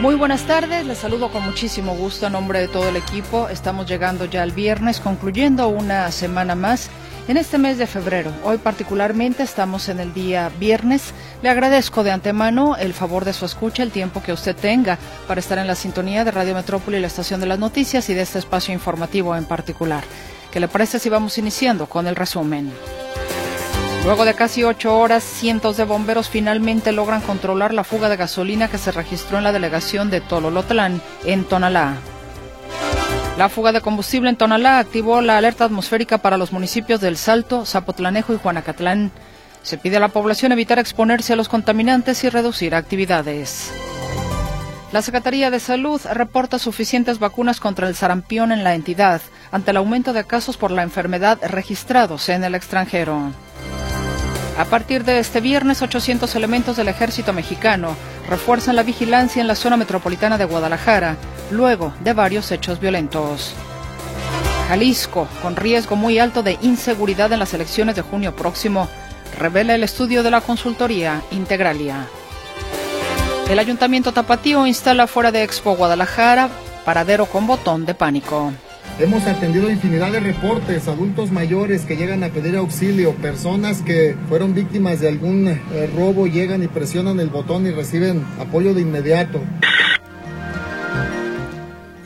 Muy buenas tardes, les saludo con muchísimo gusto a nombre de todo el equipo. Estamos llegando ya al viernes, concluyendo una semana más en este mes de febrero. Hoy particularmente estamos en el día viernes. Le agradezco de antemano el favor de su escucha, el tiempo que usted tenga para estar en la sintonía de Radio Metrópoli, la estación de las noticias y de este espacio informativo en particular. ¿Qué le parece si vamos iniciando con el resumen? Luego de casi ocho horas, cientos de bomberos finalmente logran controlar la fuga de gasolina que se registró en la delegación de Tololotlán, en Tonalá. La fuga de combustible en Tonalá activó la alerta atmosférica para los municipios del Salto, Zapotlanejo y Juanacatlán. Se pide a la población evitar exponerse a los contaminantes y reducir actividades. La Secretaría de Salud reporta suficientes vacunas contra el sarampión en la entidad ante el aumento de casos por la enfermedad registrados en el extranjero. A partir de este viernes, 800 elementos del ejército mexicano refuerzan la vigilancia en la zona metropolitana de Guadalajara, luego de varios hechos violentos. Jalisco, con riesgo muy alto de inseguridad en las elecciones de junio próximo, revela el estudio de la consultoría Integralia. El Ayuntamiento Tapatío instala fuera de Expo Guadalajara paradero con botón de pánico. Hemos atendido infinidad de reportes, adultos mayores que llegan a pedir auxilio, personas que fueron víctimas de algún eh, robo, llegan y presionan el botón y reciben apoyo de inmediato.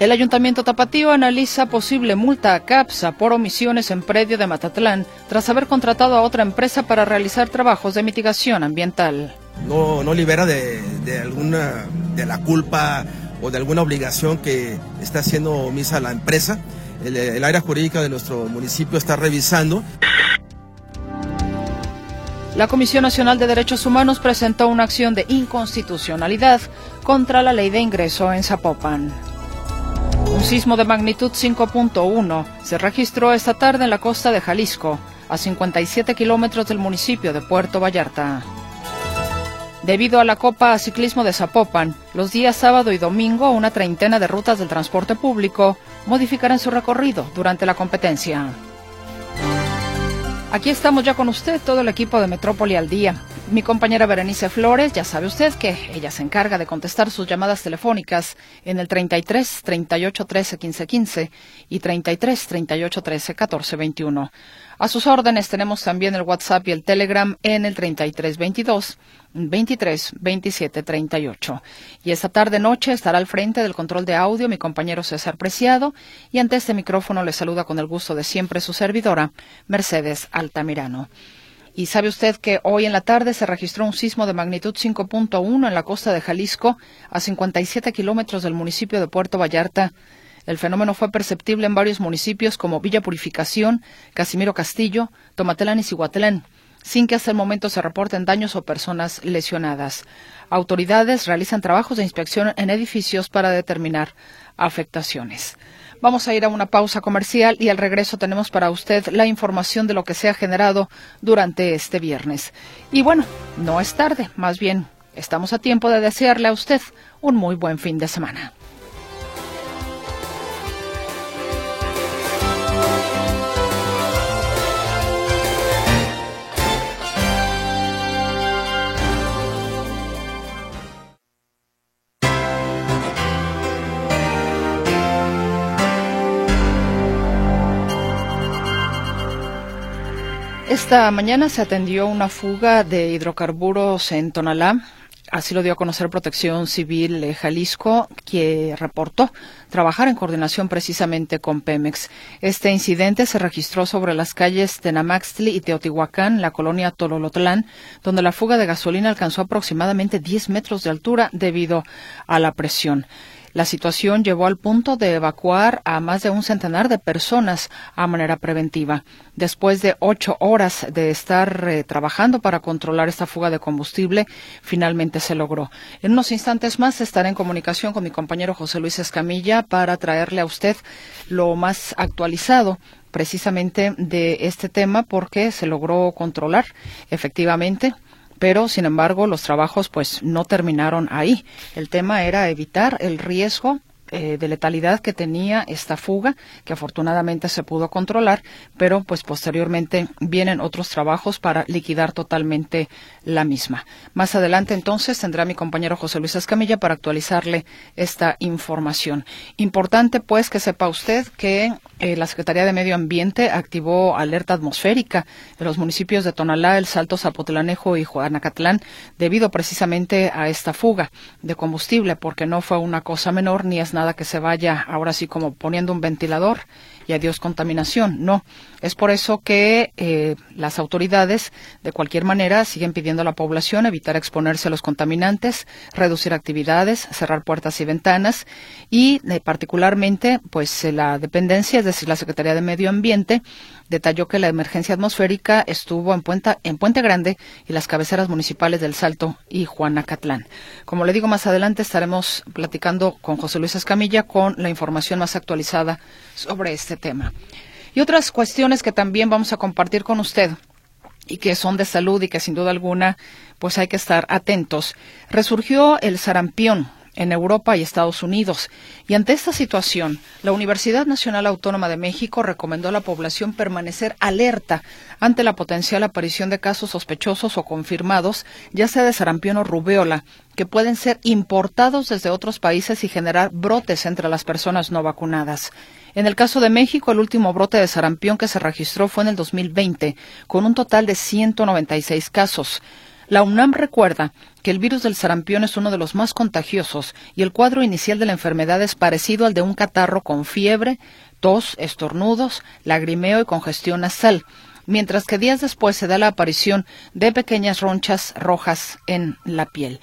El Ayuntamiento Tapatío analiza posible multa a CAPSA por omisiones en predio de Matatlán tras haber contratado a otra empresa para realizar trabajos de mitigación ambiental. No, no libera de, de alguna de la culpa o de alguna obligación que está haciendo omisa la empresa el, área jurídica de nuestro municipio está revisando. La Comisión Nacional de Derechos Humanos presentó una acción de inconstitucionalidad contra la ley de ingreso en Zapopan. Un sismo de magnitud 5.1 se registró esta tarde en la costa de Jalisco, a 57 kilómetros del municipio de Puerto Vallarta. Debido a la Copa Ciclismo de Zapopan, los días sábado y domingo una treintena de rutas del transporte público modificarán su recorrido durante la competencia. Aquí estamos ya con usted, todo el equipo de Metrópoli al día. Mi compañera Berenice Flores, ya sabe usted que ella se encarga de contestar sus llamadas telefónicas en el 33 38 13 15 15 y 33 38 13 14 21. A sus órdenes tenemos también el WhatsApp y el Telegram en el 33 22 23 27 38. Y esta tarde noche estará al frente del control de audio mi compañero César Preciado y ante este micrófono le saluda con el gusto de siempre su servidora Mercedes Altamirano. Y sabe usted que hoy en la tarde se registró un sismo de magnitud 5.1 en la costa de Jalisco, a 57 kilómetros del municipio de Puerto Vallarta. El fenómeno fue perceptible en varios municipios como Villa Purificación, Casimiro Castillo, Tomatelán y Cihuatlán sin que hasta el momento se reporten daños o personas lesionadas. Autoridades realizan trabajos de inspección en edificios para determinar afectaciones. Vamos a ir a una pausa comercial y al regreso tenemos para usted la información de lo que se ha generado durante este viernes. Y bueno, no es tarde, más bien estamos a tiempo de desearle a usted un muy buen fin de semana. Esta mañana se atendió una fuga de hidrocarburos en Tonalá. Así lo dio a conocer Protección Civil de Jalisco, que reportó trabajar en coordinación precisamente con Pemex. Este incidente se registró sobre las calles Tenamaxtli y Teotihuacán, la colonia Tololotlán, donde la fuga de gasolina alcanzó aproximadamente 10 metros de altura debido a la presión. La situación llevó al punto de evacuar a más de un centenar de personas a manera preventiva. Después de ocho horas de estar eh, trabajando para controlar esta fuga de combustible, finalmente se logró. En unos instantes más estaré en comunicación con mi compañero José Luis Escamilla para traerle a usted lo más actualizado precisamente de este tema porque se logró controlar efectivamente pero sin embargo los trabajos pues no terminaron ahí. El tema era evitar el riesgo eh, de letalidad que tenía esta fuga, que afortunadamente se pudo controlar, pero pues posteriormente vienen otros trabajos para liquidar totalmente la misma. Más adelante entonces tendrá mi compañero José Luis Escamilla para actualizarle esta información. Importante pues que sepa usted que eh, la Secretaría de Medio Ambiente activó alerta atmosférica en los municipios de Tonalá, El Salto, Zapotlanejo y Juanacatlán debido precisamente a esta fuga de combustible, porque no fue una cosa menor ni es nada nada que se vaya ahora sí como poniendo un ventilador y adiós contaminación. No, es por eso que eh, las autoridades de cualquier manera siguen pidiendo a la población evitar exponerse a los contaminantes, reducir actividades, cerrar puertas y ventanas y eh, particularmente pues eh, la dependencia, es decir, la Secretaría de Medio Ambiente detalló que la emergencia atmosférica estuvo en, en Puente Grande y las cabeceras municipales del Salto y Juanacatlán. Como le digo, más adelante estaremos platicando con José Luis Escamilla con la información más actualizada sobre este tema. Y otras cuestiones que también vamos a compartir con usted y que son de salud y que sin duda alguna pues hay que estar atentos. Resurgió el sarampión en Europa y Estados Unidos. Y ante esta situación, la Universidad Nacional Autónoma de México recomendó a la población permanecer alerta ante la potencial aparición de casos sospechosos o confirmados, ya sea de sarampión o rubeola, que pueden ser importados desde otros países y generar brotes entre las personas no vacunadas. En el caso de México, el último brote de sarampión que se registró fue en el 2020, con un total de 196 casos. La UNAM recuerda que el virus del sarampión es uno de los más contagiosos y el cuadro inicial de la enfermedad es parecido al de un catarro con fiebre, tos, estornudos, lagrimeo y congestión nasal mientras que días después se da la aparición de pequeñas ronchas rojas en la piel.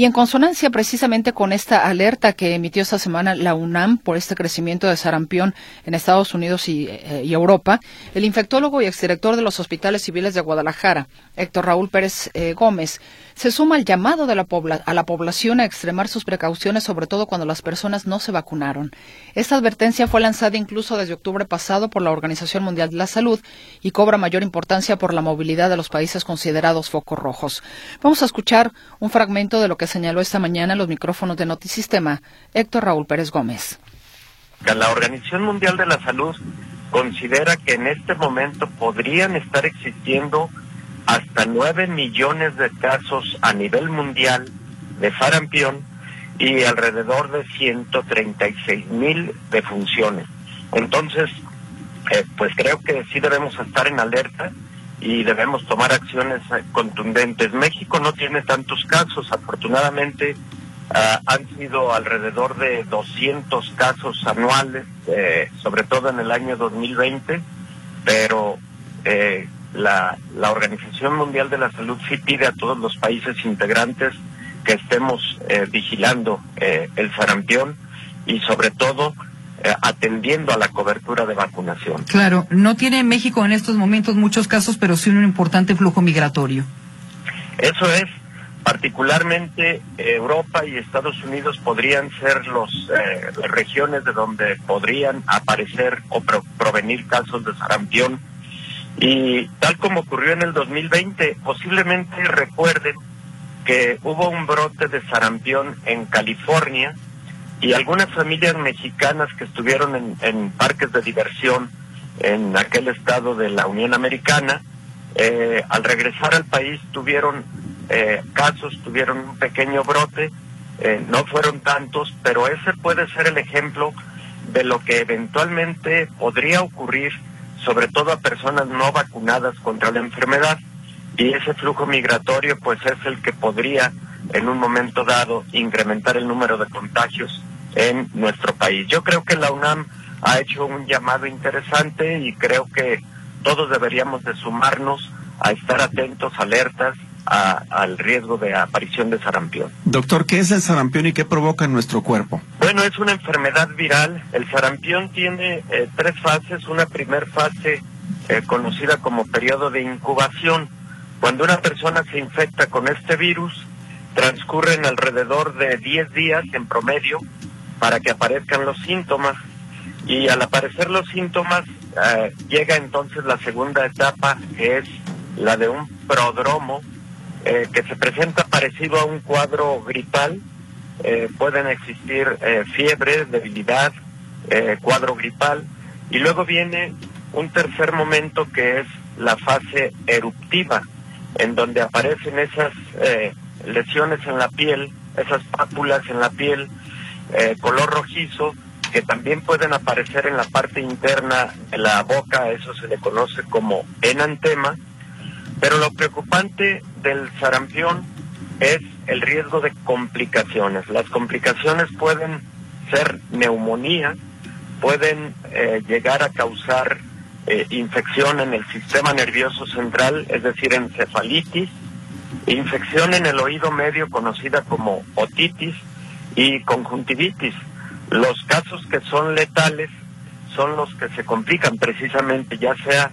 Y en consonancia precisamente con esta alerta que emitió esta semana la UNAM por este crecimiento de sarampión en Estados Unidos y, eh, Europa, el infectólogo y exdirector de los hospitales civiles de Guadalajara, Héctor Raúl Pérez eh, Gómez, se suma al llamado de la a la población a extremar sus precauciones, sobre todo cuando las personas no se vacunaron. Esta advertencia fue lanzada incluso desde octubre pasado por la Organización Mundial de la Salud y cobra mayor importancia por la movilidad de los países considerados focos rojos. Vamos a escuchar un fragmento de lo que señaló esta mañana los micrófonos de Notisistema Héctor Raúl Pérez Gómez. La Organización Mundial de la Salud considera que en este momento podrían estar existiendo hasta 9 millones de casos a nivel mundial de sarampión y alrededor de 136 mil defunciones. Entonces, eh, pues creo que sí debemos estar en alerta y debemos tomar acciones eh, contundentes. México no tiene tantos casos, afortunadamente ah, han sido alrededor de 200 casos anuales, eh, sobre todo en el año 2020, pero la, la Organización Mundial de la Salud sí pide a todos los países integrantes que estemos eh, vigilando eh, el sarampión y sobre todo eh, atendiendo a la cobertura de vacunación. Claro, no tiene México en estos momentos muchos casos, pero sí un importante flujo migratorio. Eso es, particularmente Europa y Estados Unidos podrían ser los regiones de donde podrían aparecer o provenir casos de sarampión y tal como ocurrió en el 2020, posiblemente recuerden que hubo un brote de sarampión en California y algunas familias mexicanas que estuvieron en, parques de diversión en aquel estado de la Unión Americana, eh, al regresar al país tuvieron eh, casos, tuvieron un pequeño brote, eh, no fueron tantos, pero ese puede ser el ejemplo de lo que eventualmente podría ocurrir sobre todo a personas no vacunadas contra la enfermedad y ese flujo migratorio pues es el que podría en un momento dado incrementar el número de contagios en nuestro país. Yo creo que la UNAM ha hecho un llamado interesante y creo que todos deberíamos de sumarnos a estar atentos, alertas al riesgo de aparición de sarampión. Doctor, ¿qué es el sarampión y qué provoca en nuestro cuerpo? Bueno, es una enfermedad viral. El sarampión tiene eh, tres fases. Una primera fase eh, conocida como periodo de incubación. Cuando una persona se infecta con este virus, transcurren alrededor de 10 días en promedio para que aparezcan los síntomas. Y al aparecer los síntomas, eh, llega entonces la segunda etapa, que es la de un prodromo, eh, que se presenta parecido a un cuadro gripal. Eh, pueden existir fiebre, debilidad, cuadro gripal. Y luego viene un tercer momento que es la fase eruptiva, en donde aparecen esas lesiones en la piel, esas pápulas en la piel, color rojizo, que también pueden aparecer en la parte interna de la boca, eso se le conoce como enantema, pero lo preocupante del sarampión es el riesgo de complicaciones. Las complicaciones pueden ser neumonía, pueden eh, llegar a causar eh, infección en el sistema nervioso central, es decir, encefalitis, infección en el oído medio conocida como otitis y conjuntivitis. Los casos que son letales son los que se complican precisamente, ya sea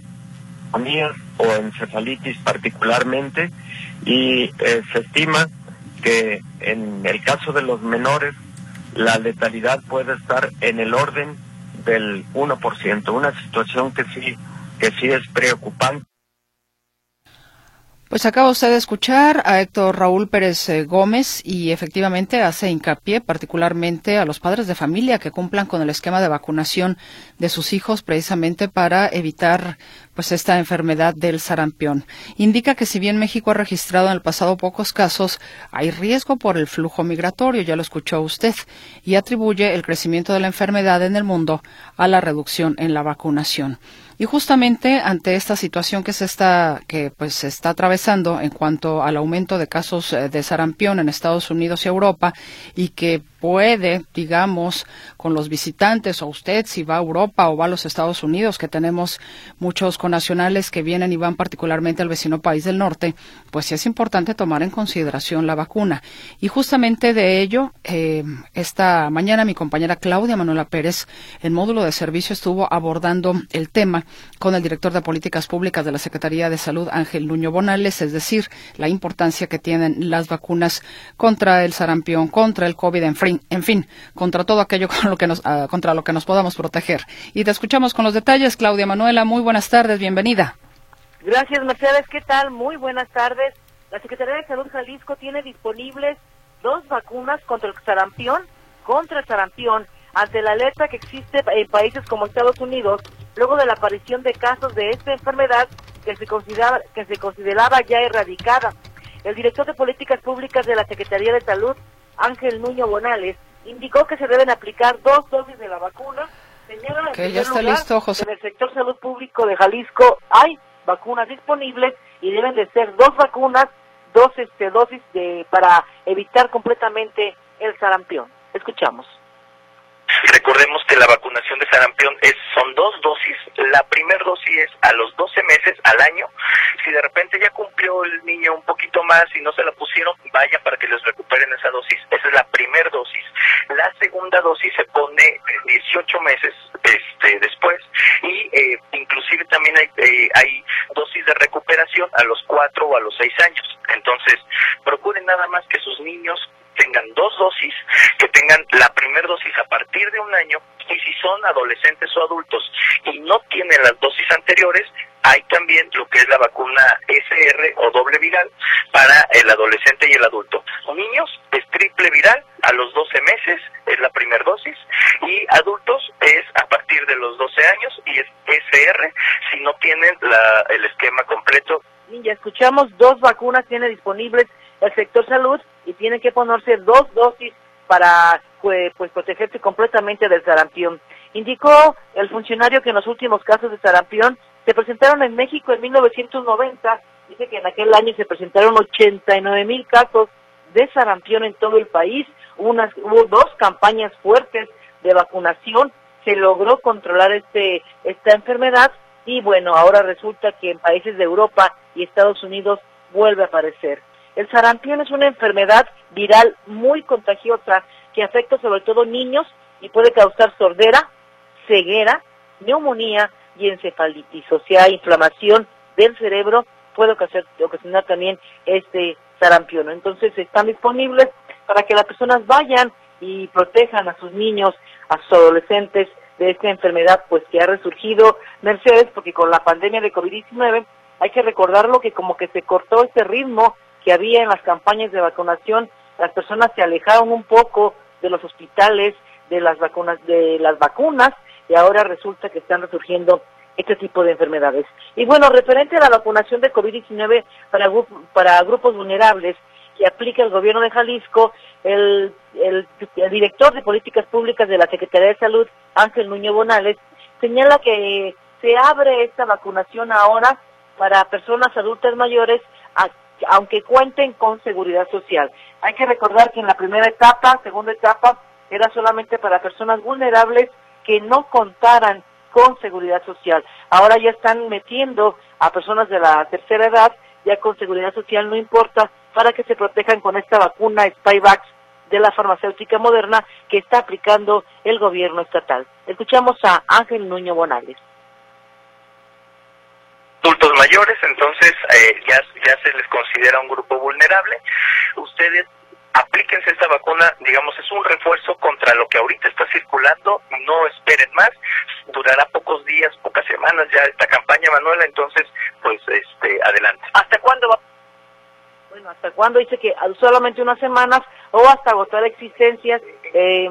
anías o encefalitis particularmente, y eh, se estima que en el caso de los menores la letalidad puede estar en el orden del 1%, una situación que sí que sí es preocupante. Pues acaba usted de escuchar a Héctor Raúl Pérez eh, Gómez y efectivamente hace hincapié particularmente a los padres de familia que cumplan con el esquema de vacunación de sus hijos precisamente para evitar pues esta enfermedad del sarampión. Indica que si bien México ha registrado en el pasado pocos casos, hay riesgo por el flujo migratorio, ya lo escuchó usted, y atribuye el crecimiento de la enfermedad en el mundo a la reducción en la vacunación. Y justamente ante esta situación que se está, que pues se está atravesando en cuanto al aumento de casos eh, de sarampión en Estados Unidos y Europa y que puede, digamos, con los visitantes o usted si va a Europa o va a los Estados Unidos, que tenemos muchos conacionales que vienen y van particularmente al vecino país del norte, pues sí es importante tomar en consideración la vacuna. Y justamente de ello, eh, esta mañana mi compañera Claudia Manuela Pérez, en módulo de servicio, estuvo abordando el tema con el director de políticas públicas de la Secretaría de Salud, Ángel Nuño Bonales, es decir, la importancia que tienen las vacunas contra el sarampión, contra el COVID en en fin, contra todo aquello con lo que nos, ah, contra lo que nos podamos proteger. Y te escuchamos con los detalles, Claudia Manuela. Muy buenas tardes, bienvenida. Gracias, Mercedes. ¿Qué tal? Muy buenas tardes. La Secretaría de Salud Jalisco tiene disponibles dos vacunas contra el sarampión, contra el sarampión, ante la alerta que existe en países como Estados Unidos, luego de la aparición de casos de esta enfermedad que se que se consideraba ya erradicada. El director de Políticas Públicas de la Secretaría de Salud, Ángel Nuño Bonales, indicó que se deben aplicar dos dosis de la vacuna. Señora, que ya está listo, José. En el sector salud público de Jalisco hay vacunas disponibles y deben de ser dos vacunas, dos este, dosis de, para evitar completamente el sarampión. Escuchamos. Recordemos que la vacunación de sarampión es, son dos dosis. La primera dosis es a los 12 meses al año. Si de repente ya cumplió el niño un poquito más y no se la pusieron, vaya para que les recuperen esa dosis. Esa es la primera dosis. La segunda dosis se pone 18 meses este, después y eh, inclusive también hay, eh, hay dosis de recuperación a los 4 o a los 6 años. Entonces, procuren nada más que sus niños tengan dos dosis, que tengan la primera dosis a partir de un año y si son adolescentes o adultos y no tienen las dosis anteriores, hay también lo que es la vacuna SR o doble viral para el adolescente y el adulto. Niños es triple viral a los 12 meses, es la primera dosis, y adultos es a partir de los 12 años y es SR si no tienen la, el esquema completo. Ya escuchamos, dos vacunas tiene disponibles el sector salud y tiene que ponerse dos dosis para pues, pues protegerse completamente del sarampión. Indicó el funcionario que en los últimos casos de sarampión se presentaron en México en 1990. Dice que en aquel año se presentaron 89 mil casos de sarampión en todo el país. Unas, hubo dos campañas fuertes de vacunación. Se logró controlar este, esta enfermedad y bueno, ahora resulta que en países de Europa y Estados Unidos vuelve a aparecer. El sarampión es una enfermedad viral muy contagiosa que afecta sobre todo niños y puede causar sordera, ceguera, neumonía y encefalitis, o sea, inflamación del cerebro puede ocasionar también este sarampión. Entonces están disponibles para que las personas vayan y protejan a sus niños, a sus adolescentes de esta enfermedad pues que ha resurgido. Mercedes porque con la pandemia de COVID-19 hay que recordarlo que como que se cortó ese ritmo que había en las campañas de vacunación, las personas se alejaron un poco de los hospitales, de las vacunas, de las vacunas, y ahora resulta que están resurgiendo este tipo de enfermedades. Y bueno, referente a la vacunación de COVID-19 para, para grupos vulnerables que aplica el gobierno de Jalisco, el, el, director de políticas públicas de la Secretaría de Salud, Ángel Nuño Bonales, señala que se abre esta vacunación ahora para personas adultas mayores, aunque cuenten con seguridad social. Hay que recordar que en la primera etapa, segunda etapa, era solamente para personas vulnerables que no contaran con seguridad social. Ahora ya están metiendo a personas de la tercera edad, ya con seguridad social no importa, para que se protejan con esta vacuna Spyvax de la farmacéutica moderna que está aplicando el gobierno estatal. Escuchamos a Ángel Nuño Bonales adultos mayores, entonces eh, ya, ya se les considera un grupo vulnerable. Ustedes aplíquense esta vacuna, digamos, es un refuerzo contra lo que ahorita está circulando, no esperen más, durará pocos días, pocas semanas ya esta campaña, Manuela, entonces, pues, este, adelante. ¿Hasta cuándo va? Bueno, ¿hasta cuándo? Dice que solamente unas semanas o hasta agotar existencias. Eh,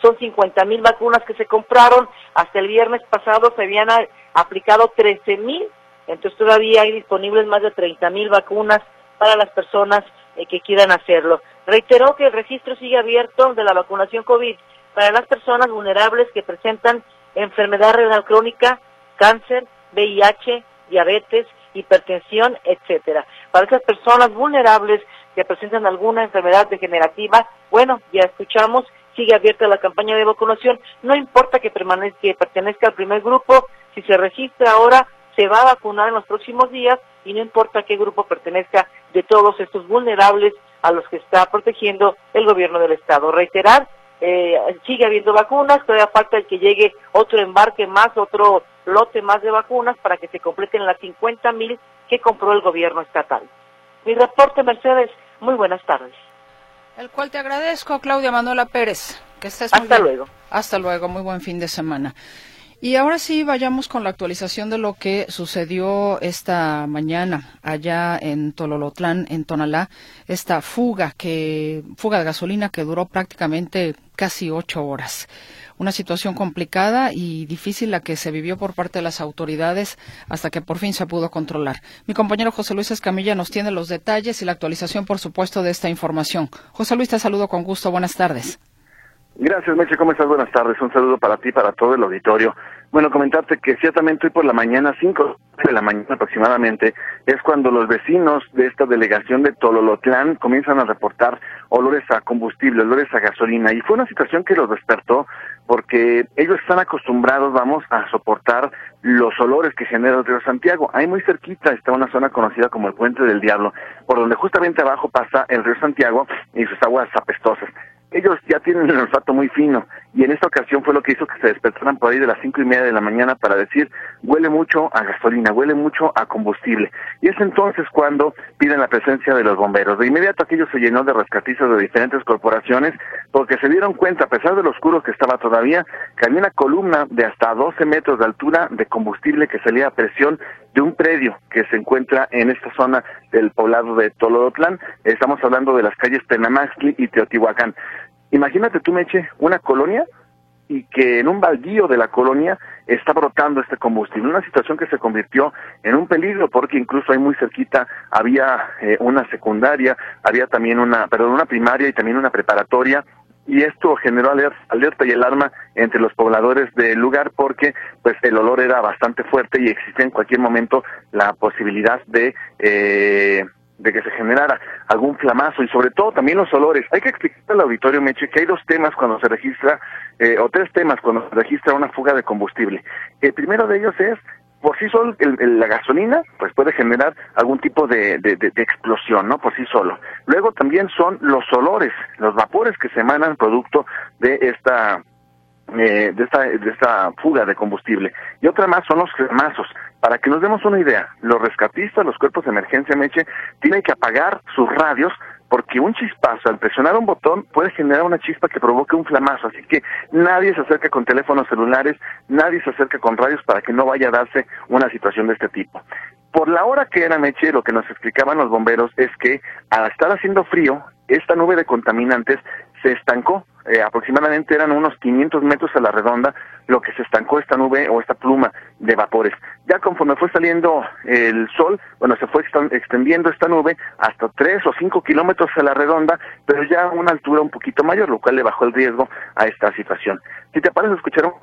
son 50 mil vacunas que se compraron. Hasta el viernes pasado se habían aplicado 13 mil. Entonces todavía hay disponibles más de 30 mil vacunas para las personas eh, que quieran hacerlo. Reiteró que el registro sigue abierto de la vacunación COVID para las personas vulnerables que presentan enfermedad renal crónica, cáncer, VIH, diabetes, hipertensión, etcétera. Para esas personas vulnerables que presentan alguna enfermedad degenerativa, bueno, ya escuchamos, sigue abierta la campaña de vacunación, no importa que, permanezca, que pertenezca al primer grupo, si se registra ahora, se va a vacunar en los próximos días y no importa qué grupo pertenezca de todos estos vulnerables a los que está protegiendo el gobierno del Estado. Reiterar, eh, sigue habiendo vacunas, todavía falta que llegue otro embarque más, otro lote más de vacunas para que se completen las 50 mil que compró el gobierno estatal. Mi reporte, Mercedes, muy buenas tardes. El cual te agradezco, Claudia Manuela Pérez. Que estés Hasta luego. Hasta luego, muy buen fin de semana. Y ahora sí, vayamos con la actualización de lo que sucedió esta mañana allá en Tololotlán, en Tonalá, esta fuga que fuga de gasolina que duró prácticamente casi ocho horas. Una situación complicada y difícil la que se vivió por parte de las autoridades hasta que por fin se pudo controlar. Mi compañero José Luis Escamilla nos tiene los detalles y la actualización, por supuesto, de esta información. José Luis, te saludo con gusto. Buenas tardes. Gracias, Meche. ¿Cómo estás? Buenas tardes. Un saludo para ti, para todo el auditorio. Bueno, comentarte que ciertamente hoy por la mañana, cinco de la mañana aproximadamente, es cuando los vecinos de esta delegación de Tololotlán comienzan a reportar olores a combustible, olores a gasolina. Y fue una situación que los despertó porque ellos están acostumbrados, vamos, a soportar los olores que genera el río Santiago. Ahí muy cerquita está una zona conocida como el Puente del Diablo, por donde justamente abajo pasa el río Santiago y sus aguas apestosas ellos ya tienen el olfato muy fino y en esta ocasión fue lo que hizo que se despertaran por ahí de las cinco y media de la mañana para decir huele mucho a gasolina, huele mucho a combustible. Y es entonces cuando piden la presencia de los bomberos. De inmediato aquello se llenó de rescatistas de diferentes corporaciones porque se dieron cuenta, a pesar de lo oscuro que estaba todavía, que había una columna de hasta 12 metros de altura de combustible que salía a presión de un predio que se encuentra en esta zona del poblado de Tolodotlán. Estamos hablando de las calles Tenamaxli y Teotihuacán. Imagínate tú, Meche, una colonia y que en un baldío de la colonia está brotando este combustible. Una situación que se convirtió en un peligro porque incluso ahí muy cerquita había eh, una secundaria, había también una, perdón, una primaria y también una preparatoria y esto generó alerta y alarma entre los pobladores del lugar porque pues el olor era bastante fuerte y existía en cualquier momento la posibilidad de eh, de que se generara algún flamazo y sobre todo también los olores. Hay que explicar al auditorio, Meche, que hay dos temas cuando se registra, eh, o tres temas cuando se registra una fuga de combustible. El primero de ellos es, por sí solo, la gasolina, pues puede generar algún tipo de, de, de, explosión, ¿no? Por sí solo. Luego también son los olores, los vapores que se emanan producto de esta eh, de, esta, de esta fuga de combustible. Y otra más son los cremazos. Para que nos demos una idea, los rescatistas, los cuerpos de emergencia, Meche, tienen que apagar sus radios porque un chispazo al presionar un botón puede generar una chispa que provoque un flamazo, así que nadie se acerca con teléfonos celulares, nadie se acerca con radios para que no vaya a darse una situación de este tipo. Por la hora que era Meche, lo que nos explicaban los bomberos es que al estar haciendo frío, esta nube de contaminantes se estancó. Eh, aproximadamente eran unos 500 metros a la redonda lo que se estancó esta nube o esta pluma de vapores. Ya conforme fue saliendo el sol, bueno, se fue extendiendo esta nube hasta 3 o 5 kilómetros a la redonda, pero ya a una altura un poquito mayor, lo cual le bajó el riesgo a esta situación. Si te parece escuchar un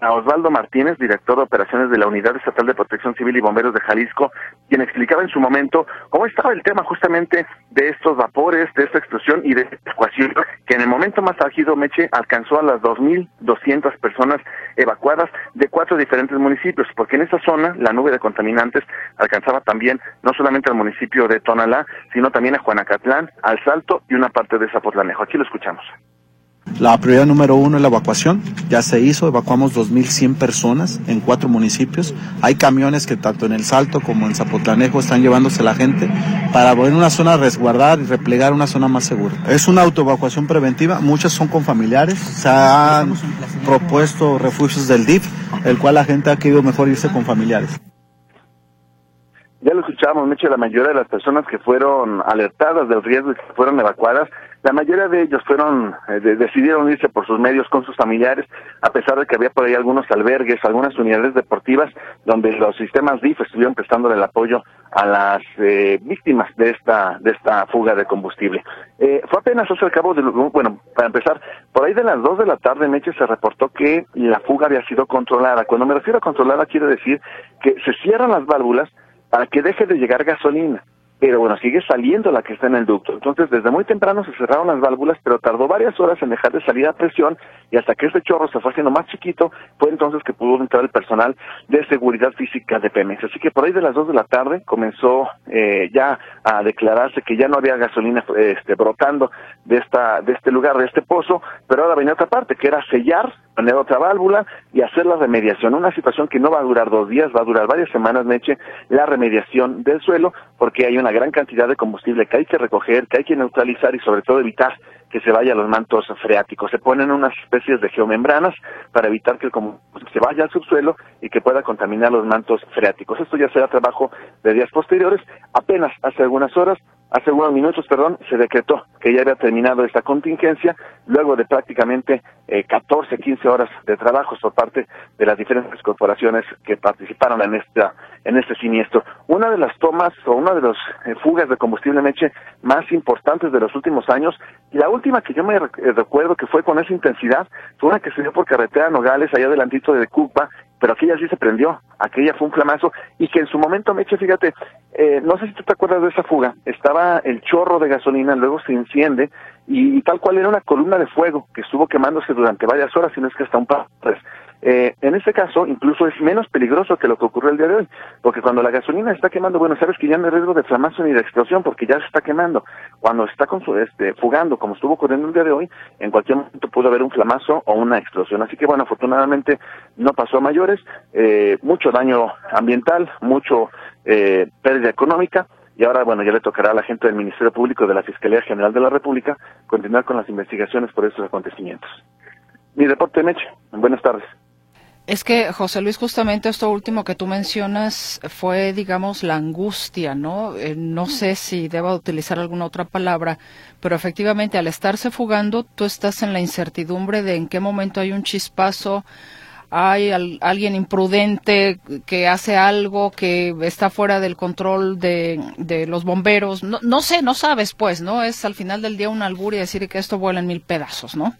a Osvaldo Martínez, director de operaciones de la Unidad Estatal de Protección Civil y Bomberos de Jalisco, quien explicaba en su momento cómo estaba el tema justamente de estos vapores, de esta explosión y de esta ecuación, que en el momento más álgido, Meche, alcanzó a las 2.200 personas evacuadas de cuatro diferentes municipios, porque en esa zona la nube de contaminantes alcanzaba también no solamente al municipio de Tonalá, sino también a Juanacatlán, al Salto y una parte de Zapotlanejo. Aquí lo escuchamos. La prioridad número uno es la evacuación. Ya se hizo, evacuamos 2.100 personas en cuatro municipios. Hay camiones que tanto en El Salto como en Zapotlanejo están llevándose la gente para en una zona resguardar y replegar una zona más segura. Es una autoevacuación preventiva, muchas son con familiares. Se han propuesto refugios del DIF, el cual la gente ha querido mejor irse con familiares. Ya lo escuchábamos, Meche, la mayoría de las personas que fueron alertadas del riesgo y que fueron evacuadas, la mayoría de ellos fueron, eh, decidieron irse por sus medios con sus familiares, a pesar de que había por ahí algunos albergues, algunas unidades deportivas, donde los sistemas DIF estuvieron prestándole el apoyo a las eh, víctimas de esta, de esta fuga de combustible. Eh, fue apenas hace al cabo de, bueno, para empezar, por ahí de las dos de la tarde, Meche, se reportó que la fuga había sido controlada. Cuando me refiero a controlada, quiere decir que se cierran las válvulas, para que deje de llegar gasolina. Pero bueno, sigue saliendo la que está en el ducto. Entonces, desde muy temprano se cerraron las válvulas, pero tardó varias horas en dejar de salir a presión y hasta que este chorro se fue haciendo más chiquito, fue entonces que pudo entrar el personal de seguridad física de Pemex. Así que por ahí de las dos de la tarde comenzó eh, ya a declararse que ya no había gasolina este, brotando de, esta, de este lugar, de este pozo, pero ahora venía otra parte, que era sellar poner otra válvula y hacer la remediación. Una situación que no va a durar dos días, va a durar varias semanas, Meche, la remediación del suelo, porque hay una gran cantidad de combustible que hay que recoger, que hay que neutralizar y sobre todo evitar que se vaya a los mantos freáticos. Se ponen unas especies de geomembranas para evitar que el combustible se vaya al subsuelo y que pueda contaminar los mantos freáticos. Esto ya será trabajo de días posteriores. Apenas hace algunas horas hace unos minutos, perdón, se decretó que ya había terminado esta contingencia, luego de prácticamente eh, 14, 15 horas de trabajo por parte de las diferentes corporaciones que participaron en esta en este siniestro. Una de las tomas o una de las eh, fugas de combustible meche más importantes de los últimos años, y la última que yo me eh, recuerdo que fue con esa intensidad, fue una que se dio por carretera Nogales, allá adelantito de Cupa, pero aquella sí se prendió, aquella fue un flamazo y que en su momento, Meche, fíjate, eh, no sé si tú te acuerdas de esa fuga, estaba el chorro de gasolina, luego se enciende y, tal cual era una columna de fuego que estuvo quemándose durante varias horas, y no es que hasta un par eh, en este caso, incluso es menos peligroso que lo que ocurrió el día de hoy, porque cuando la gasolina está quemando, bueno, sabes que ya no hay riesgo de flamazo ni de explosión, porque ya se está quemando. Cuando está con su, este, fugando, como estuvo ocurriendo el día de hoy, en cualquier momento pudo haber un flamazo o una explosión. Así que, bueno, afortunadamente no pasó a mayores, eh, mucho daño ambiental, mucho eh, pérdida económica, y ahora, bueno, ya le tocará a la gente del Ministerio Público de la Fiscalía General de la República continuar con las investigaciones por estos acontecimientos. Mi reporte, Meche. Buenas tardes. Es que, José Luis, justamente esto último que tú mencionas fue, digamos, la angustia, ¿no? Eh, no sé si deba utilizar alguna otra palabra, pero efectivamente al estarse fugando, tú estás en la incertidumbre de en qué momento hay un chispazo, hay alguien imprudente que hace algo que está fuera del control de, de los bomberos. No, no sé, no sabes, pues, ¿no? Es al final del día un albur y decir que esto vuela en mil pedazos, ¿no?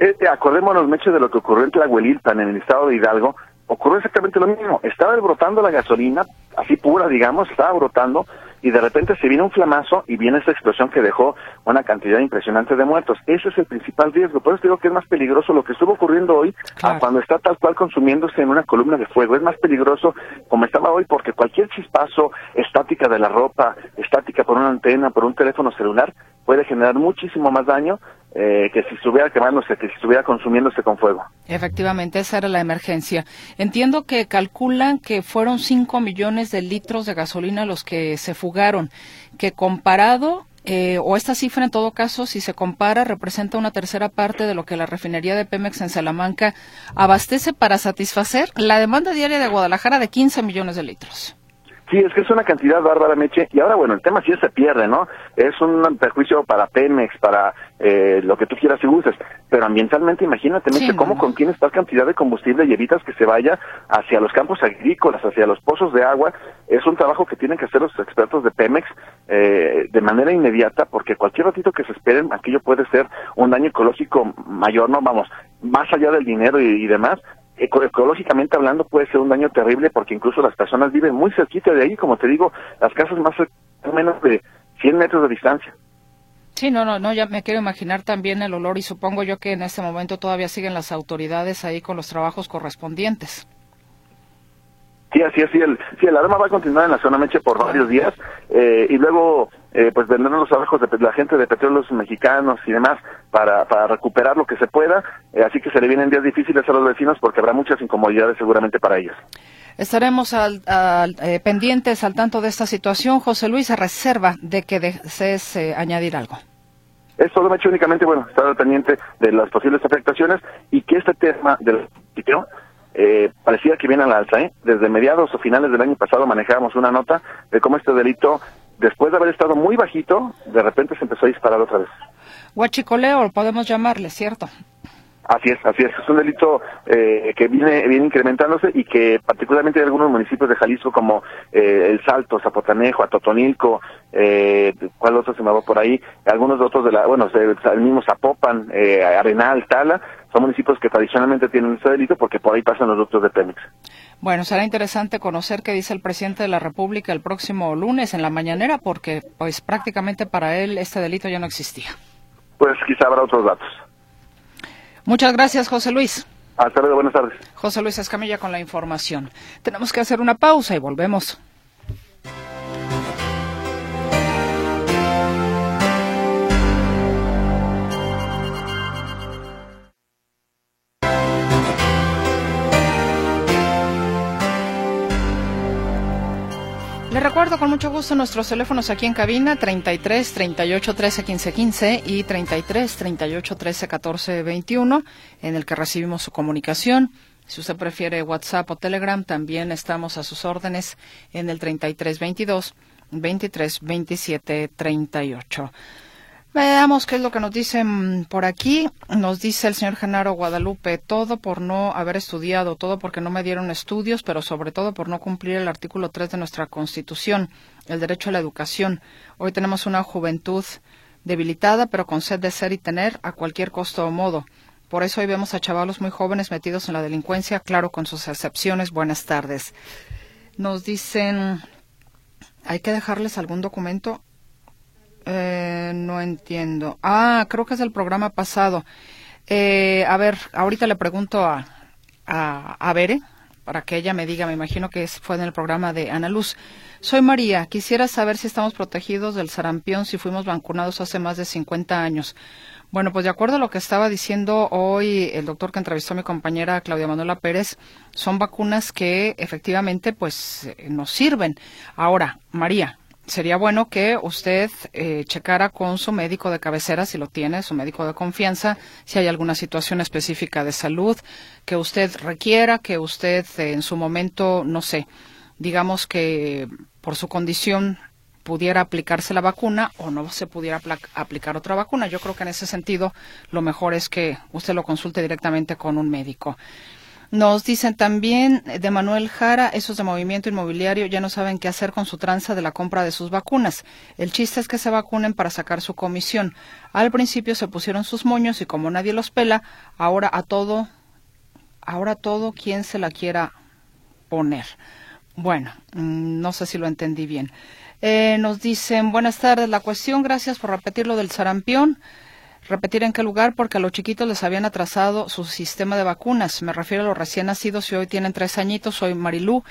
Este, acordémonos, Meche, de lo que ocurrió en Tlahuelilpan, en el estado de Hidalgo. Ocurrió exactamente lo mismo. Estaba brotando la gasolina, así pura, digamos, estaba brotando, y de repente se viene un flamazo y viene esa explosión que dejó una cantidad impresionante de muertos. Ese es el principal riesgo. Por eso digo que es más peligroso lo que estuvo ocurriendo hoy a cuando está tal cual consumiéndose en una columna de fuego. Es más peligroso como estaba hoy porque cualquier chispazo, estática de la ropa, estática por una antena, por un teléfono celular, puede generar muchísimo más daño eh, que si estuviera quemándose, que si estuviera consumiéndose con fuego. Efectivamente, esa era la emergencia. Entiendo que calculan que fueron 5 millones de litros de gasolina los que se fugaron, que comparado eh, o esta cifra en todo caso, si se compara, representa una tercera parte de lo que la refinería de Pemex en Salamanca abastece para satisfacer la demanda diaria de Guadalajara de 15 millones de litros. Sí, es que es una cantidad bárbara, Meche. Y ahora, bueno, el tema sí se pierde, ¿no? Es un perjuicio para Pemex, para eh, lo que tú quieras y uses. Pero ambientalmente, imagínate, Meche, cómo contienes tal cantidad de combustible y evitas que se vaya hacia los campos agrícolas, hacia los pozos de agua. Es un trabajo que tienen que hacer los expertos de Pemex eh, de manera inmediata, porque cualquier ratito que se esperen, aquello puede ser un daño ecológico mayor, ¿no? Vamos, más allá del dinero y demás, ecológicamente hablando puede ser un daño terrible porque incluso las personas viven muy cerquita de ahí, como te digo, las casas más menos de 100 metros de distancia. Sí, no, no, no, ya me quiero imaginar también el olor y supongo yo que en este momento todavía siguen las autoridades ahí con los trabajos correspondientes. Sí, así es, sí, el, sí, el arma va a continuar en la zona Meche por varios días eh, y luego eh, pues vendrán los trabajos de la gente de petróleos mexicanos y demás para, para recuperar lo que se pueda, eh, así que se le vienen días difíciles a los vecinos porque habrá muchas incomodidades seguramente para ellos. Estaremos al, eh, pendientes al tanto de esta situación. José Luis, se reserva de que desees añadir algo. Es todo, Meche, únicamente, bueno, estar al pendiente de las posibles afectaciones y que este tema del sitio eh, parecía que viene a la alza. ¿eh? Desde mediados o finales del año pasado manejábamos una nota de cómo este delito, después de haber estado muy bajito, de repente se empezó a disparar otra vez. Huachicoleo, podemos llamarle, ¿cierto? Así es, así es. Es un delito eh, que viene, viene incrementándose y que particularmente en algunos municipios de Jalisco como eh, El Salto, Zapotanejo, Atotonilco, eh, ¿cuál otro se me va por ahí? Algunos otros de la, bueno, el mismo Zapopan, eh, Arenal, Tala, son municipios que tradicionalmente tienen este delito porque por ahí pasan los ductos de Pemex. Bueno, será interesante conocer qué dice el presidente de la República el próximo lunes en la mañanera porque pues prácticamente para él este delito ya no existía. Pues quizá habrá otros datos. Muchas gracias, José Luis. Hasta luego, buenas tardes. José Luis Escamilla con la información. Tenemos que hacer una pausa y volvemos. Recuerdo con mucho gusto nuestros teléfonos aquí en cabina 33 38 13 15 15 y 33 38 13 14 21 en el que recibimos su comunicación. Si usted prefiere WhatsApp o Telegram, también estamos a sus órdenes en el 33 22 23 27 38. Veamos qué es lo que nos dicen por aquí. Nos dice el señor Genaro Guadalupe, todo por no haber estudiado, todo porque no me dieron estudios, pero sobre todo por no cumplir el artículo 3 de nuestra Constitución, el derecho a la educación. Hoy tenemos una juventud debilitada, pero con sed de ser y tener a cualquier costo o modo. Por eso hoy vemos a chavalos muy jóvenes metidos en la delincuencia, claro, con sus excepciones. Buenas tardes. Nos dicen, ¿hay que dejarles algún documento? No entiendo. Ah, creo que es el programa pasado. Eh, a ver, ahorita le pregunto a, a, a Bere para que ella me diga, me imagino que fue en el programa de Ana Luz. Soy María, quisiera saber si estamos protegidos del sarampión, si fuimos vacunados hace más de 50 años. Bueno, pues de acuerdo a lo que estaba diciendo hoy el doctor que entrevistó a mi compañera Claudia Manuela Pérez, son vacunas que efectivamente pues eh, nos sirven. Ahora, María, sería bueno que usted eh, checara con su médico de cabecera, si lo tiene, su médico de confianza, si hay alguna situación específica de salud que usted requiera, que usted eh, en su momento, no sé, digamos que por su condición pudiera aplicarse la vacuna o no se pudiera aplicar otra vacuna. Yo creo que en ese sentido lo mejor es que usted lo consulte directamente con un médico. Nos dicen también de Manuel Jara, esos de movimiento inmobiliario ya no saben qué hacer con su tranza de la compra de sus vacunas. El chiste es que se vacunen para sacar su comisión. Al principio se pusieron sus moños y como nadie los pela, ahora a todo, ahora todo quien se la quiera poner. Bueno, mm, no sé si lo entendí bien. Eh, nos dicen, buenas tardes, la cuestión, gracias por repetir lo del sarampión. Repetir en qué lugar, porque a los chiquitos les habían atrasado su sistema de vacunas. Me refiero a los recién nacidos y hoy tienen tres añitos. Soy Marilú,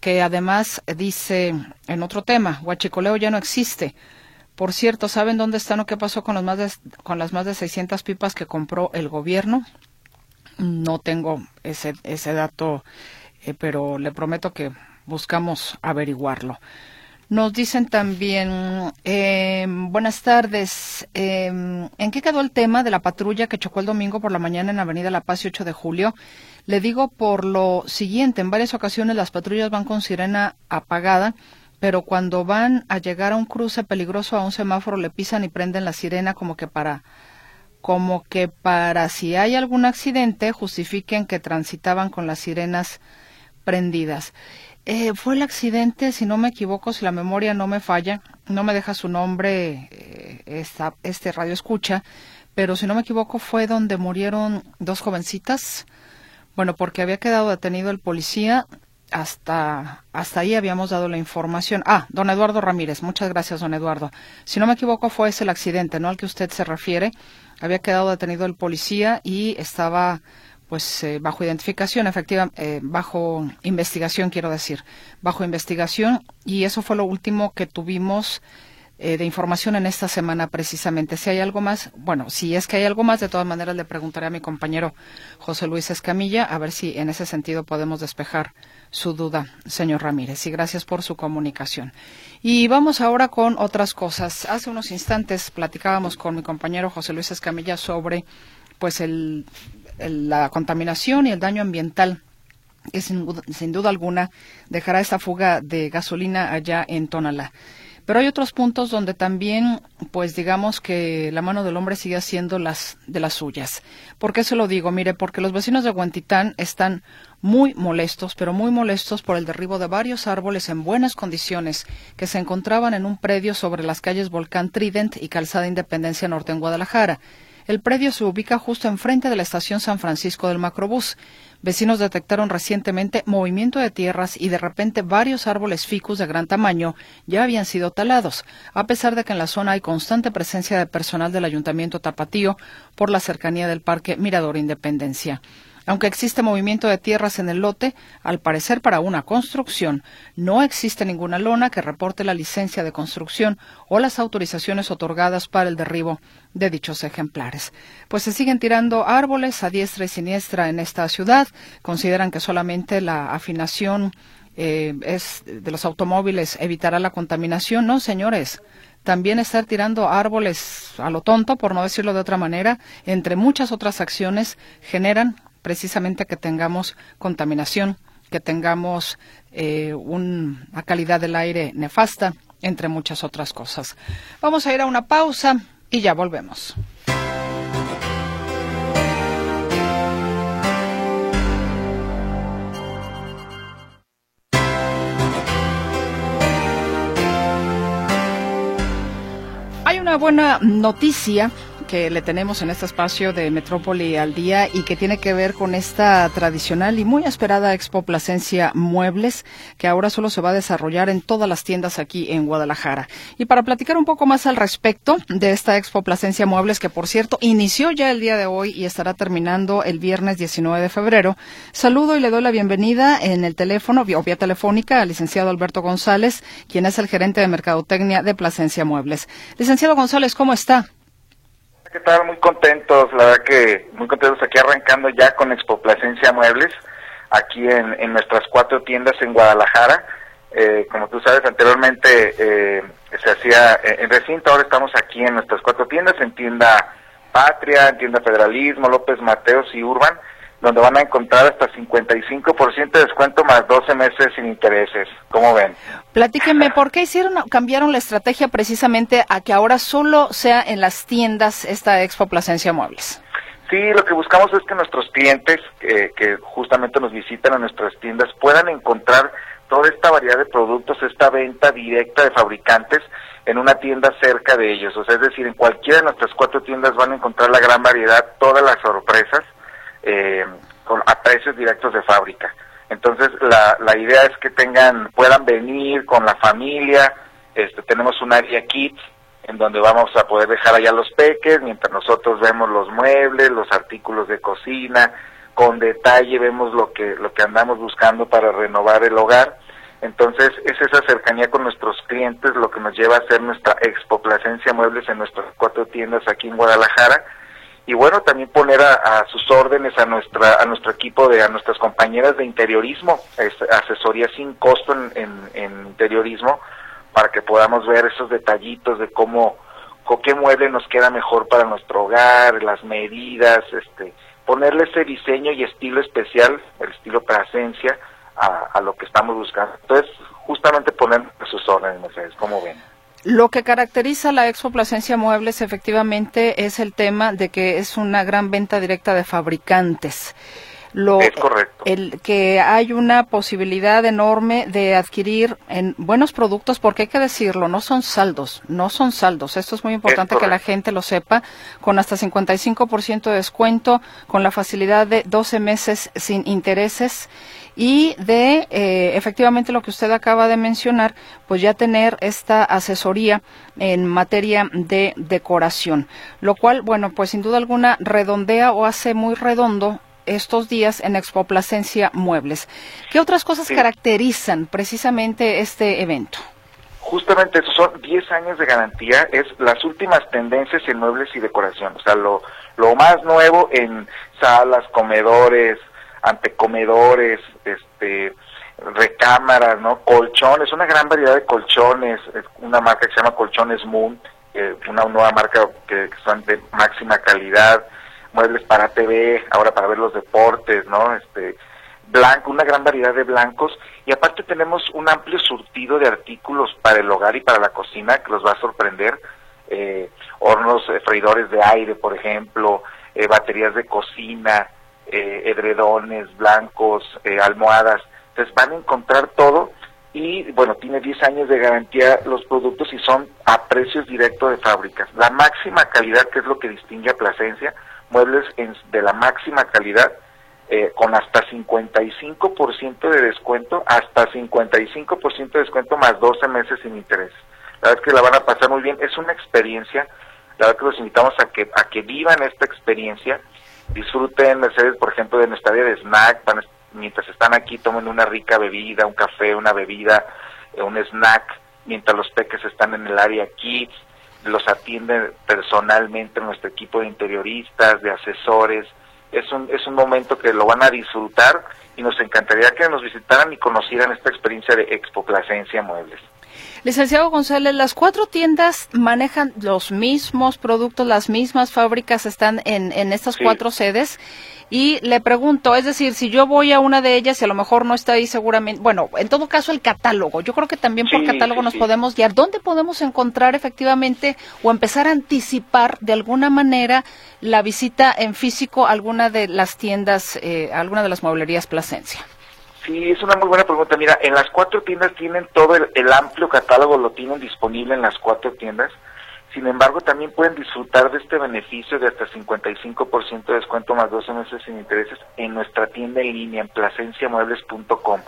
que además dice en otro tema, huachicoleo ya no existe. Por cierto, ¿saben dónde están o qué pasó con, más de, con las más de 600 pipas que compró el gobierno? No tengo ese, ese dato, eh, pero le prometo que buscamos averiguarlo. Nos dicen también, eh, buenas tardes, eh, ¿en qué quedó el tema de la patrulla que chocó el domingo por la mañana en Avenida La Paz y 8 de julio? Le digo por lo siguiente, en varias ocasiones las patrullas van con sirena apagada, pero cuando van a llegar a un cruce peligroso a un semáforo le pisan y prenden la sirena como que para como que para si hay algún accidente justifiquen que transitaban con las sirenas prendidas. Eh, fue el accidente, si no me equivoco, si la memoria no me falla, no me deja su nombre eh, esta, este radio escucha, pero si no me equivoco fue donde murieron dos jovencitas. Bueno, porque había quedado detenido el policía, hasta, hasta ahí habíamos dado la información. Ah, don Eduardo Ramírez, muchas gracias, don Eduardo. Si no me equivoco, fue ese el accidente, ¿no? Al que usted se refiere. Había quedado detenido el policía y estaba pues eh, bajo identificación, efectivamente, eh, bajo investigación, quiero decir, bajo investigación, y eso fue lo último que tuvimos eh, de información en esta semana precisamente. Si hay algo más, bueno, si es que hay algo más, de todas maneras le preguntaré a mi compañero José Luis Escamilla a ver si en ese sentido podemos despejar su duda, señor Ramírez. Y gracias por su comunicación. Y vamos ahora con otras cosas. Hace unos instantes platicábamos con mi compañero José Luis Escamilla sobre pues el la contaminación y el daño ambiental que sin, duda alguna dejará esta fuga de gasolina allá en Tonalá. Pero hay otros puntos donde también, pues digamos que la mano del hombre sigue haciendo las de las suyas. ¿Por qué se lo digo? Mire, porque los vecinos de Huentitán están muy molestos, pero muy molestos por el derribo de varios árboles en buenas condiciones que se encontraban en un predio sobre las calles Volcán Trident y Calzada Independencia Norte en Guadalajara. El predio se ubica justo enfrente de la estación San Francisco del Macrobús. Vecinos detectaron recientemente movimiento de tierras y de repente varios árboles ficus de gran tamaño ya habían sido talados, a pesar de que en la zona hay constante presencia de personal del Ayuntamiento Tapatío por la cercanía del Parque Mirador Independencia. Aunque existe movimiento de tierras en el lote, al parecer para una construcción, no existe ninguna lona que reporte la licencia de construcción o las autorizaciones otorgadas para el derribo de dichos ejemplares. Pues se siguen tirando árboles a diestra y siniestra en esta ciudad. Consideran que solamente la afinación eh, de los automóviles evitará la contaminación. No, señores también estar tirando árboles a lo tonto, por no decirlo de otra manera, entre muchas otras acciones, generan precisamente que tengamos contaminación, que tengamos eh, una calidad del aire nefasta, entre muchas otras cosas. Vamos a ir a una pausa y ya volvemos. Hay una buena noticia que le tenemos en este espacio de Metrópoli al día y que tiene que ver con esta tradicional y muy esperada Expo Plasencia Muebles, que ahora solo se va a desarrollar en todas las tiendas aquí en Guadalajara. Y para platicar un poco más al respecto de esta Expo Plasencia Muebles, que por cierto inició ya el día de hoy y estará terminando el viernes 19 de febrero, saludo y le doy la bienvenida en el teléfono o vía telefónica al licenciado Alberto González, quien es el gerente de Mercadotecnia de Plasencia Muebles. Licenciado González, ¿cómo está? ¿Qué tal? Muy contentos, la verdad que muy contentos aquí arrancando ya con Expo Plasencia Muebles, aquí en, nuestras cuatro tiendas en Guadalajara. Eh, como tú sabes, anteriormente eh, se hacía en recinto, ahora estamos aquí en nuestras cuatro tiendas, en tienda Patria, en tienda Federalismo, López Mateos y Urban donde van a encontrar hasta 55% de descuento más 12 meses sin intereses. ¿Cómo ven? Platíquenme, ¿por qué hicieron, cambiaron la estrategia precisamente a que ahora solo sea en las tiendas esta Expo Plasencia Muebles? Sí, lo que buscamos es que nuestros clientes que justamente nos visitan a nuestras tiendas puedan encontrar toda esta variedad de productos, esta venta directa de fabricantes en una tienda cerca de ellos. O sea, es decir, en cualquiera de nuestras cuatro tiendas van a encontrar la gran variedad, todas las sorpresas eh, con, a precios directos de fábrica. Entonces la, la idea es que tengan, puedan venir con la familia, este, tenemos un área kits en donde vamos a poder dejar allá los peques, mientras nosotros vemos los muebles, los artículos de cocina, con detalle vemos lo que, lo que andamos buscando para renovar el hogar. Entonces es esa cercanía con nuestros clientes lo que nos lleva a hacer nuestra Expo Plasencia Muebles en nuestras cuatro tiendas aquí en Guadalajara y bueno también poner a, sus órdenes a nuestra a nuestro equipo de a nuestras compañeras de interiorismo asesoría sin costo en, interiorismo para que podamos ver esos detallitos de cómo, con qué mueble nos queda mejor para nuestro hogar, las medidas, este, ponerle ese diseño y estilo especial, el estilo presencia, a, a lo que estamos buscando. Entonces, justamente poner sus órdenes, como ven. Lo que caracteriza la Expo Plasencia Muebles efectivamente es el tema de que es una gran venta directa de fabricantes. Lo, es correcto. El que hay una posibilidad enorme de adquirir en buenos productos, porque hay que decirlo, no son saldos, no son saldos. Esto es muy importante que la gente lo sepa, con hasta 55% de descuento, con la facilidad de 12 meses sin intereses y de eh, efectivamente lo que usted acaba de mencionar, pues ya tener esta asesoría en materia de decoración, lo cual, bueno, pues sin duda alguna redondea o hace muy redondo estos días en Expo Plasencia Muebles. ¿Qué otras cosas caracterizan precisamente este evento? Justamente eso son 10 años de garantía, es las últimas tendencias en muebles y decoración, o sea, lo, lo más nuevo en salas, comedores, antecomedores, este, recámaras, ¿no? Colchones, una gran variedad de colchones, una marca que se llama Colchones Moon, eh, una nueva marca que, son de máxima calidad, muebles para TV, ahora para ver los deportes, ¿no? Este, blanco, una gran variedad de blancos y aparte tenemos un amplio surtido de artículos para el hogar y para la cocina que los va a sorprender, eh, hornos eh, freidores de aire, por ejemplo, eh, baterías de cocina, eh, edredones blancos, almohadas. Entonces van a encontrar todo y bueno, tiene 10 años de garantía los productos y son a precios directos de fábricas. La máxima calidad, que es lo que distingue a Plasencia, muebles de la máxima calidad, eh, con hasta 55% de descuento, hasta 55% de descuento más 12 meses sin interés. La verdad es que la van a pasar muy bien, es una experiencia, la verdad que los invitamos a que, a que vivan esta experiencia disfruten, Mercedes, por ejemplo, de nuestra área de snack, mientras están aquí tomen una rica bebida, un café, una bebida, eh, un snack, mientras los peques están en el área kids, los atienden personalmente nuestro equipo de interioristas, de asesores, es un, es un momento que lo van a disfrutar y nos encantaría que nos visitaran y conocieran esta experiencia de Expo Plasencia Muebles. Licenciado González, las cuatro tiendas manejan los mismos productos, las mismas fábricas están en, en estas cuatro sedes. Y le pregunto, es decir, si yo voy a una de ellas y a lo mejor no está ahí seguramente, bueno, en todo caso el catálogo, yo creo que también por catálogo nos podemos guiar. ¿Dónde podemos encontrar efectivamente o empezar a anticipar de alguna manera la visita en físico a alguna de las tiendas, eh, a alguna de las mueblerías Plasencia? Sí, es una muy buena pregunta. Mira, en las cuatro tiendas tienen todo el, amplio catálogo, lo tienen disponible en las cuatro tiendas. Sin embargo, también pueden disfrutar de este beneficio de hasta 55% de descuento más 12 meses sin intereses en nuestra tienda en línea en placenciamuebles.com.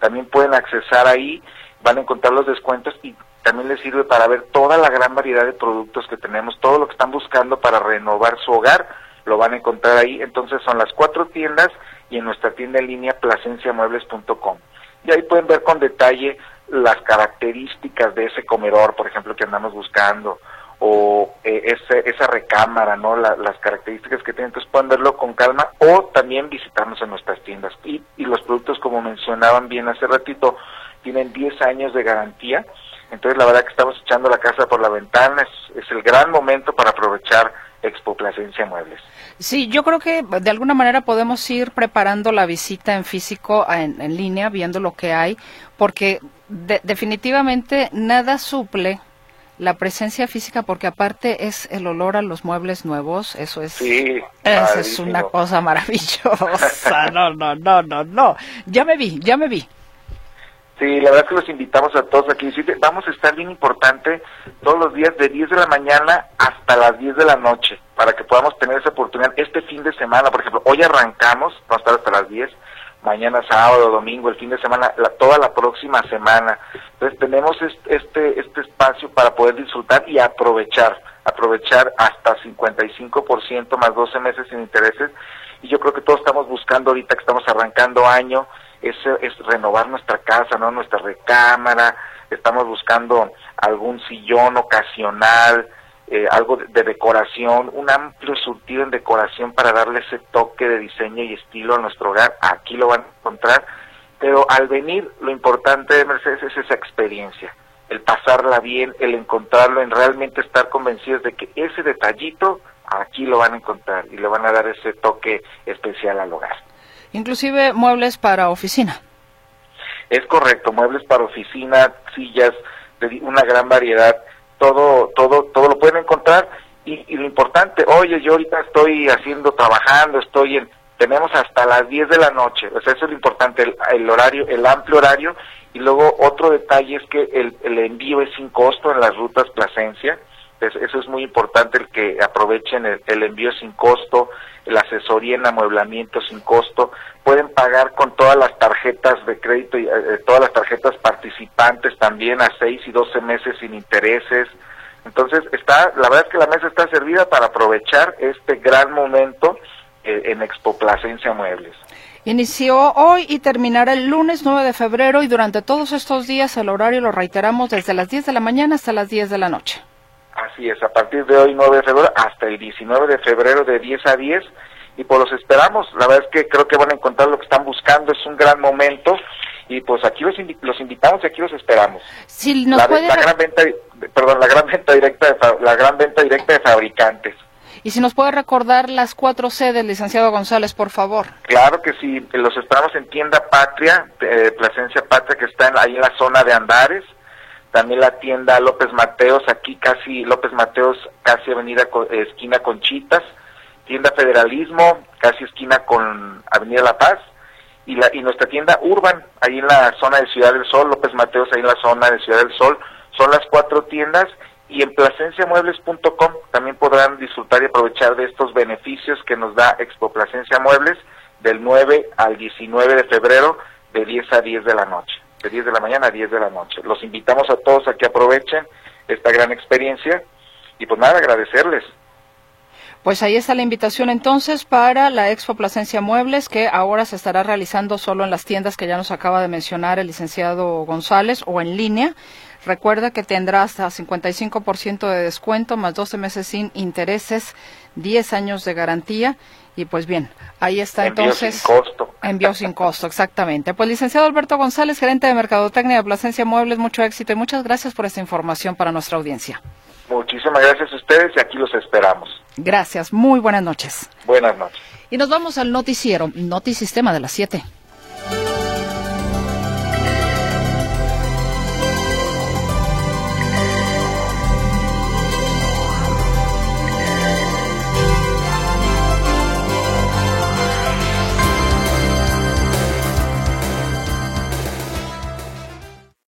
También pueden accesar ahí, van a encontrar los descuentos y también les sirve para ver toda la gran variedad de productos que tenemos, todo lo que están buscando para renovar su hogar, lo van a encontrar ahí. Entonces son las cuatro tiendas y en nuestra tienda en línea placenciamuebles.com. Y ahí pueden ver con detalle las características de ese comedor, por ejemplo, que andamos buscando, o eh, esa recámara, ¿no? las características que tienen, entonces pueden verlo con calma o también visitarnos en nuestras tiendas. Y, y los productos, como mencionaban bien hace ratito, tienen 10 años de garantía, entonces la verdad que estamos echando la casa por la ventana, es, es el gran momento para aprovechar Expo Plasencia Muebles. Sí, yo creo que de alguna manera podemos ir preparando la visita en físico, en, línea, viendo lo que hay, porque definitivamente nada suple la presencia física porque aparte es el olor a los muebles nuevos, eso es eso es una cosa maravillosa. No, no, no, no, no. Ya me vi, ya me vi. Sí, la verdad es que los invitamos a todos aquí. Vamos a estar bien importante todos los días de 10 de la mañana hasta las 10 de la noche para que podamos tener esa oportunidad este fin de semana. Por ejemplo, hoy arrancamos, vamos a estar hasta las 10, mañana sábado, domingo, el fin de semana, toda la próxima semana. Entonces tenemos este, este espacio para poder disfrutar y aprovechar, aprovechar hasta 55% más 12 meses sin intereses. Y yo creo que todos estamos buscando ahorita que estamos arrancando año, es, es renovar nuestra casa, ¿no? Nuestra recámara, estamos buscando algún sillón ocasional, eh, algo de, decoración, un amplio surtido en decoración para darle ese toque de diseño y estilo a nuestro hogar, aquí lo van a encontrar, pero al venir lo importante de Mercedes es esa experiencia, el pasarla bien, el encontrarlo, en realmente estar convencidos de que ese detallito aquí lo van a encontrar y le van a dar ese toque especial al hogar. Inclusive muebles para oficina. Es correcto, muebles para oficina, sillas, de una gran variedad, todo, todo, todo lo pueden encontrar. Y, lo importante, oye, yo ahorita estoy haciendo, trabajando, estoy en, tenemos hasta las 10 de la noche, o sea, eso es lo importante, el, el horario, el amplio horario, y luego otro detalle es que el, el envío es sin costo en las rutas Plasencia, eso es muy importante el que aprovechen el, envío sin costo, la asesoría en amueblamiento sin costo, pueden pagar con todas las tarjetas de crédito y eh, todas las tarjetas participantes también a 6 y 12 meses sin intereses. Entonces, está, la verdad es que la mesa está servida para aprovechar este gran momento eh, en Expo Plasencia Muebles. Inició hoy y terminará el lunes 9 de febrero y durante todos estos días el horario lo reiteramos desde las 10 de la mañana hasta las 10 de la noche. Así es, a partir de hoy 9 de febrero hasta el 19 de febrero de 10 a 10 y pues los esperamos. La verdad es que creo que van a encontrar lo que están buscando, es un gran momento y pues aquí los, los invitamos y aquí los esperamos. Si nos la, puede... la, gran venta, perdón, la gran venta directa de, la gran venta directa de fabricantes. Y si nos puede recordar las cuatro sedes, licenciado González, por favor. Claro que sí, los esperamos en Tienda Patria, eh, Plasencia Patria, que está ahí en la zona de Andares, también la tienda López Mateos, aquí casi López Mateos, casi avenida esquina Conchitas, tienda Federalismo, casi esquina con Avenida La Paz, y, la, y nuestra tienda Urban, ahí en la zona de Ciudad del Sol, López Mateos, ahí en la zona de Ciudad del Sol, son las cuatro tiendas, y en placenciamuebles.com también podrán disfrutar y aprovechar de estos beneficios que nos da Expo Plasencia Muebles del 9 al 19 de febrero de 10 a 10 de la noche de 10 de la mañana a 10 de la noche. Los invitamos a todos a que aprovechen esta gran experiencia y pues nada, agradecerles. Pues ahí está la invitación entonces para la Expo Plasencia Muebles que ahora se estará realizando solo en las tiendas que ya nos acaba de mencionar el licenciado González o en línea. Recuerda que tendrá hasta 55% de descuento más 12 meses sin intereses, 10 años de garantía y pues bien, ahí está envío entonces. Sin costo. Envío sin costo, exactamente. Pues licenciado Alberto González, gerente de Mercadotecnia de Plasencia Muebles, mucho éxito y muchas gracias por esta información para nuestra audiencia. Muchísimas gracias a ustedes y aquí los esperamos. Gracias, muy buenas noches. Buenas noches. Y nos vamos al noticiero, Notisistema de las 7.